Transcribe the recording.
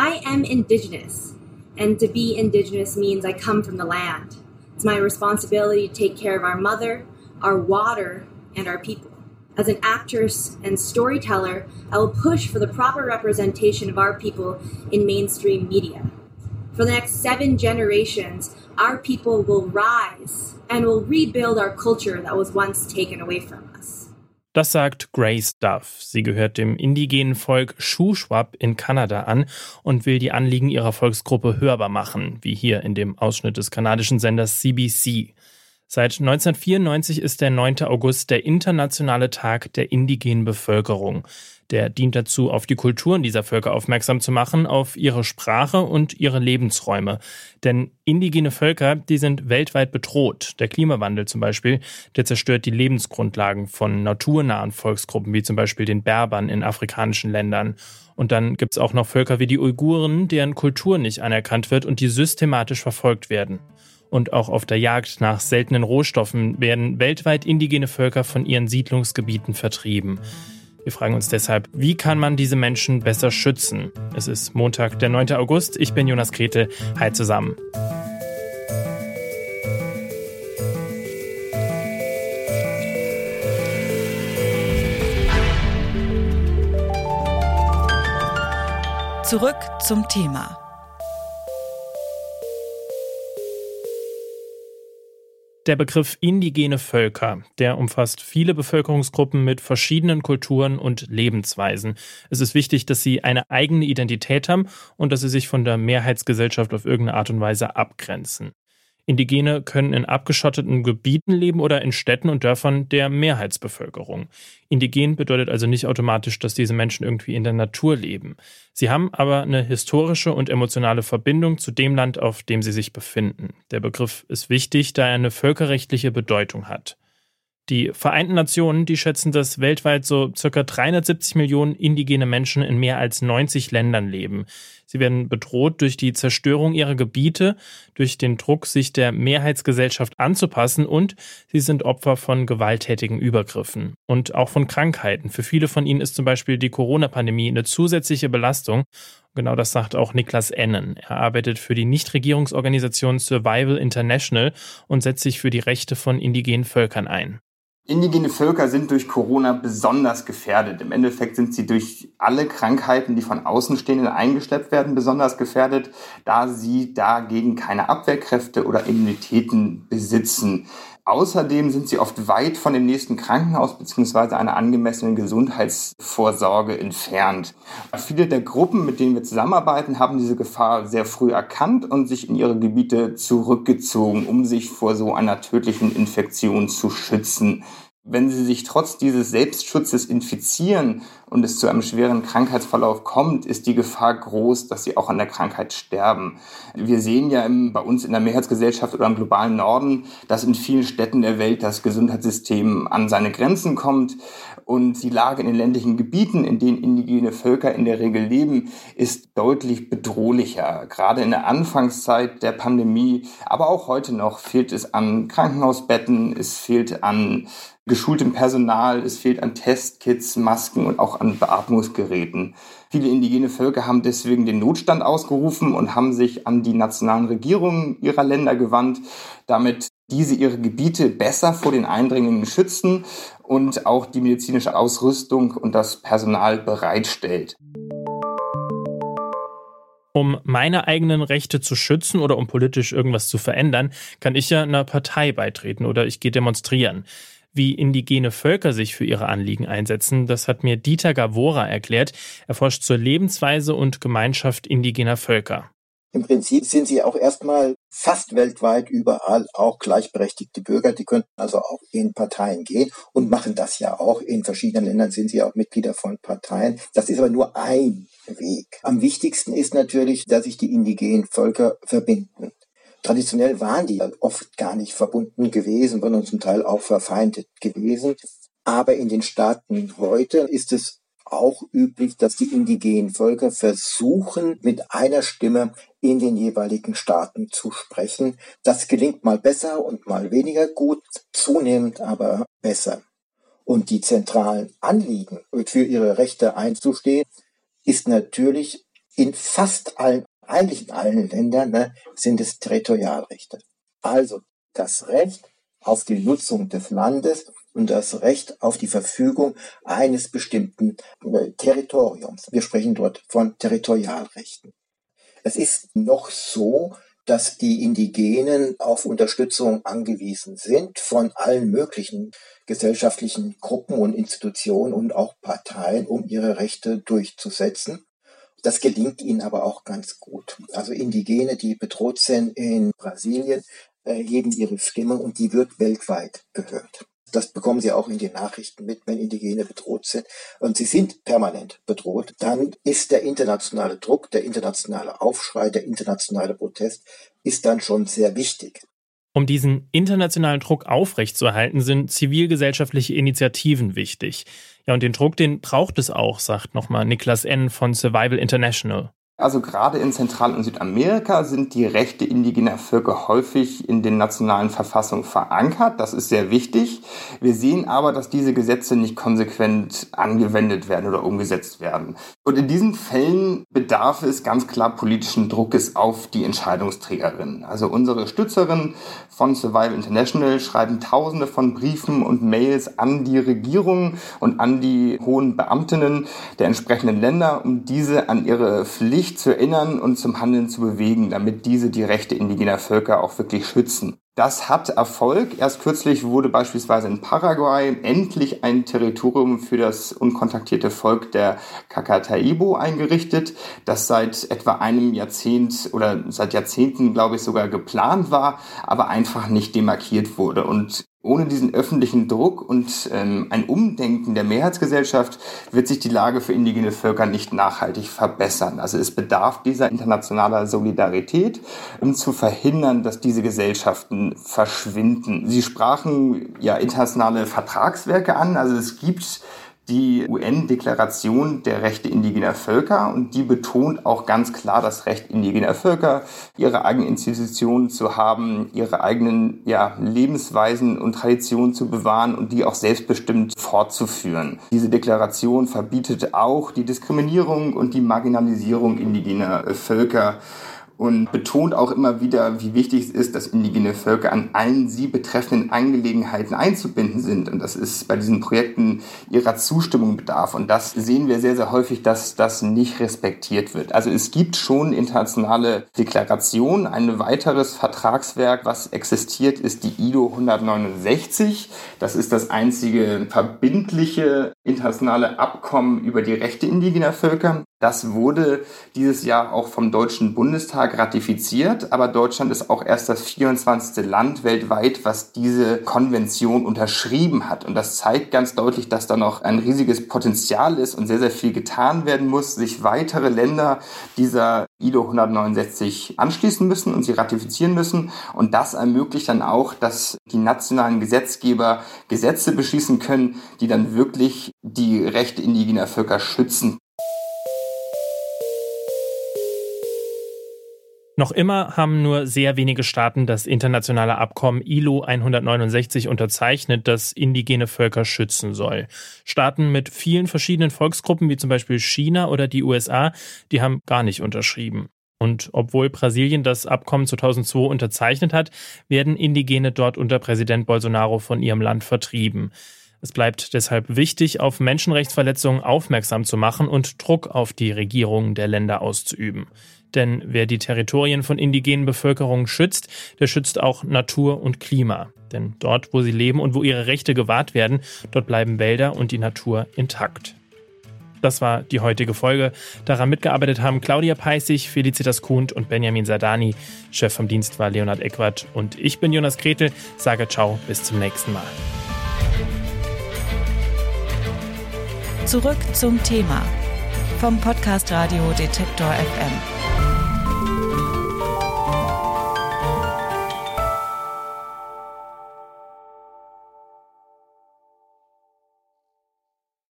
I am indigenous, and to be indigenous means I come from the land. It's my responsibility to take care of our mother, our water, and our people. As an actress and storyteller, I will push for the proper representation of our people in mainstream media. For the next seven generations, our people will rise and will rebuild our culture that was once taken away from us. Das sagt Grace Duff. Sie gehört dem indigenen Volk Shuswap in Kanada an und will die Anliegen ihrer Volksgruppe hörbar machen, wie hier in dem Ausschnitt des kanadischen Senders CBC. Seit 1994 ist der 9. August der internationale Tag der indigenen Bevölkerung. Der dient dazu, auf die Kulturen dieser Völker aufmerksam zu machen, auf ihre Sprache und ihre Lebensräume. Denn indigene Völker, die sind weltweit bedroht. Der Klimawandel zum Beispiel, der zerstört die Lebensgrundlagen von naturnahen Volksgruppen, wie zum Beispiel den Berbern in afrikanischen Ländern. Und dann gibt's auch noch Völker wie die Uiguren, deren Kultur nicht anerkannt wird und die systematisch verfolgt werden. Und auch auf der Jagd nach seltenen Rohstoffen werden weltweit indigene Völker von ihren Siedlungsgebieten vertrieben. Wir fragen uns deshalb, wie kann man diese Menschen besser schützen? Es ist Montag, der 9. August. Ich bin Jonas Grete. Hi zusammen. Zurück zum Thema. Der Begriff indigene Völker, der umfasst viele Bevölkerungsgruppen mit verschiedenen Kulturen und Lebensweisen. Es ist wichtig, dass sie eine eigene Identität haben und dass sie sich von der Mehrheitsgesellschaft auf irgendeine Art und Weise abgrenzen. Indigene können in abgeschotteten Gebieten leben oder in Städten und Dörfern der Mehrheitsbevölkerung. Indigen bedeutet also nicht automatisch, dass diese Menschen irgendwie in der Natur leben. Sie haben aber eine historische und emotionale Verbindung zu dem Land, auf dem sie sich befinden. Der Begriff ist wichtig, da er eine völkerrechtliche Bedeutung hat. Die Vereinten Nationen, die schätzen, dass weltweit so circa 370 Millionen indigene Menschen in mehr als 90 Ländern leben. Sie werden bedroht durch die Zerstörung ihrer Gebiete, durch den Druck, sich der Mehrheitsgesellschaft anzupassen und sie sind Opfer von gewalttätigen Übergriffen und auch von Krankheiten. Für viele von ihnen ist zum Beispiel die Corona-Pandemie eine zusätzliche Belastung. Genau das sagt auch Niklas Ennen. Er arbeitet für die Nichtregierungsorganisation Survival International und setzt sich für die Rechte von indigenen Völkern ein. Indigene Völker sind durch Corona besonders gefährdet. Im Endeffekt sind sie durch alle Krankheiten, die von Außenstehenden eingeschleppt werden, besonders gefährdet, da sie dagegen keine Abwehrkräfte oder Immunitäten besitzen. Außerdem sind sie oft weit von dem nächsten Krankenhaus bzw. einer angemessenen Gesundheitsvorsorge entfernt. Viele der Gruppen, mit denen wir zusammenarbeiten, haben diese Gefahr sehr früh erkannt und sich in ihre Gebiete zurückgezogen, um sich vor so einer tödlichen Infektion zu schützen. Wenn sie sich trotz dieses Selbstschutzes infizieren und es zu einem schweren Krankheitsverlauf kommt, ist die Gefahr groß, dass sie auch an der Krankheit sterben. Wir sehen ja im, bei uns in der Mehrheitsgesellschaft oder im globalen Norden, dass in vielen Städten der Welt das Gesundheitssystem an seine Grenzen kommt und die Lage in den ländlichen Gebieten, in denen indigene Völker in der Regel leben, ist deutlich bedrohlicher. Gerade in der Anfangszeit der Pandemie, aber auch heute noch fehlt es an Krankenhausbetten, es fehlt an geschultem Personal, es fehlt an Testkits, Masken und auch an Beatmungsgeräten. Viele indigene Völker haben deswegen den Notstand ausgerufen und haben sich an die nationalen Regierungen ihrer Länder gewandt, damit diese ihre Gebiete besser vor den Eindringlingen schützen und auch die medizinische Ausrüstung und das Personal bereitstellt. Um meine eigenen Rechte zu schützen oder um politisch irgendwas zu verändern, kann ich ja einer Partei beitreten oder ich gehe demonstrieren wie indigene Völker sich für ihre Anliegen einsetzen, das hat mir Dieter Gavora erklärt. Er forscht zur Lebensweise und Gemeinschaft indigener Völker. Im Prinzip sind sie auch erstmal fast weltweit überall auch gleichberechtigte Bürger. Die könnten also auch in Parteien gehen und machen das ja auch. In verschiedenen Ländern sind sie auch Mitglieder von Parteien. Das ist aber nur ein Weg. Am wichtigsten ist natürlich, dass sich die indigenen Völker verbinden. Traditionell waren die oft gar nicht verbunden gewesen, sondern zum Teil auch verfeindet gewesen. Aber in den Staaten heute ist es auch üblich, dass die indigenen Völker versuchen, mit einer Stimme in den jeweiligen Staaten zu sprechen. Das gelingt mal besser und mal weniger gut, zunehmend aber besser. Und die zentralen Anliegen, für ihre Rechte einzustehen, ist natürlich in fast allen, eigentlich in allen Ländern, ne, sind es Territorialrechte. Also das Recht auf die Nutzung des Landes und das Recht auf die Verfügung eines bestimmten äh, Territoriums. Wir sprechen dort von Territorialrechten. Es ist noch so, dass die Indigenen auf Unterstützung angewiesen sind von allen möglichen gesellschaftlichen Gruppen und Institutionen und auch Parteien, um ihre Rechte durchzusetzen. Das gelingt ihnen aber auch ganz gut. Also Indigene, die bedroht sind in Brasilien, erheben ihre Stimme und die wird weltweit gehört. Das bekommen Sie auch in den Nachrichten mit, wenn Indigene bedroht sind. Und sie sind permanent bedroht. Dann ist der internationale Druck, der internationale Aufschrei, der internationale Protest ist dann schon sehr wichtig. Um diesen internationalen Druck aufrechtzuerhalten, sind zivilgesellschaftliche Initiativen wichtig. Ja, und den Druck, den braucht es auch, sagt nochmal Niklas N. von Survival International. Also gerade in Zentral- und Südamerika sind die Rechte indigener Völker häufig in den nationalen Verfassungen verankert. Das ist sehr wichtig. Wir sehen aber, dass diese Gesetze nicht konsequent angewendet werden oder umgesetzt werden. Und in diesen Fällen bedarf es ganz klar politischen Druckes auf die Entscheidungsträgerinnen. Also unsere Stützerinnen von Survival International schreiben Tausende von Briefen und Mails an die Regierung und an die hohen Beamtinnen der entsprechenden Länder, um diese an ihre Pflicht sich zu erinnern und zum Handeln zu bewegen, damit diese die Rechte indigener Völker auch wirklich schützen. Das hat Erfolg. Erst kürzlich wurde beispielsweise in Paraguay endlich ein Territorium für das unkontaktierte Volk der Kakataibo eingerichtet, das seit etwa einem Jahrzehnt oder seit Jahrzehnten, glaube ich, sogar geplant war, aber einfach nicht demarkiert wurde. Und ohne diesen öffentlichen Druck und ähm, ein Umdenken der Mehrheitsgesellschaft wird sich die Lage für indigene Völker nicht nachhaltig verbessern. Also es bedarf dieser internationaler Solidarität, um zu verhindern, dass diese Gesellschaften verschwinden. Sie sprachen ja internationale Vertragswerke an. Also es gibt die UN-Deklaration der Rechte indigener Völker und die betont auch ganz klar das Recht indigener Völker, ihre eigenen Institutionen zu haben, ihre eigenen ja, Lebensweisen und Traditionen zu bewahren und die auch selbstbestimmt fortzuführen. Diese Deklaration verbietet auch die Diskriminierung und die Marginalisierung indigener Völker und betont auch immer wieder, wie wichtig es ist, dass indigene Völker an allen sie betreffenden Angelegenheiten einzubinden sind. Und das ist bei diesen Projekten ihrer Zustimmung bedarf. Und das sehen wir sehr, sehr häufig, dass das nicht respektiert wird. Also es gibt schon internationale Deklarationen. Ein weiteres Vertragswerk, was existiert, ist die IDO 169. Das ist das einzige verbindliche internationale Abkommen über die Rechte indigener Völker. Das wurde dieses Jahr auch vom Deutschen Bundestag ratifiziert, aber Deutschland ist auch erst das 24. Land weltweit, was diese Konvention unterschrieben hat. Und das zeigt ganz deutlich, dass da noch ein riesiges Potenzial ist und sehr, sehr viel getan werden muss, sich weitere Länder dieser IDO 169 anschließen müssen und sie ratifizieren müssen. Und das ermöglicht dann auch, dass die nationalen Gesetzgeber Gesetze beschließen können, die dann wirklich die Rechte indigener Völker schützen. Noch immer haben nur sehr wenige Staaten das internationale Abkommen ILO 169 unterzeichnet, das indigene Völker schützen soll. Staaten mit vielen verschiedenen Volksgruppen, wie zum Beispiel China oder die USA, die haben gar nicht unterschrieben. Und obwohl Brasilien das Abkommen 2002 unterzeichnet hat, werden Indigene dort unter Präsident Bolsonaro von ihrem Land vertrieben. Es bleibt deshalb wichtig, auf Menschenrechtsverletzungen aufmerksam zu machen und Druck auf die Regierungen der Länder auszuüben. Denn wer die Territorien von indigenen Bevölkerungen schützt, der schützt auch Natur und Klima. Denn dort, wo sie leben und wo ihre Rechte gewahrt werden, dort bleiben Wälder und die Natur intakt. Das war die heutige Folge. Daran mitgearbeitet haben Claudia Peissig, Felicitas Kuhnt und Benjamin Sadani. Chef vom Dienst war Leonhard Eckwart und ich bin Jonas Gretel. Sage ciao, bis zum nächsten Mal. Zurück zum Thema vom Podcast Radio Detektor FM.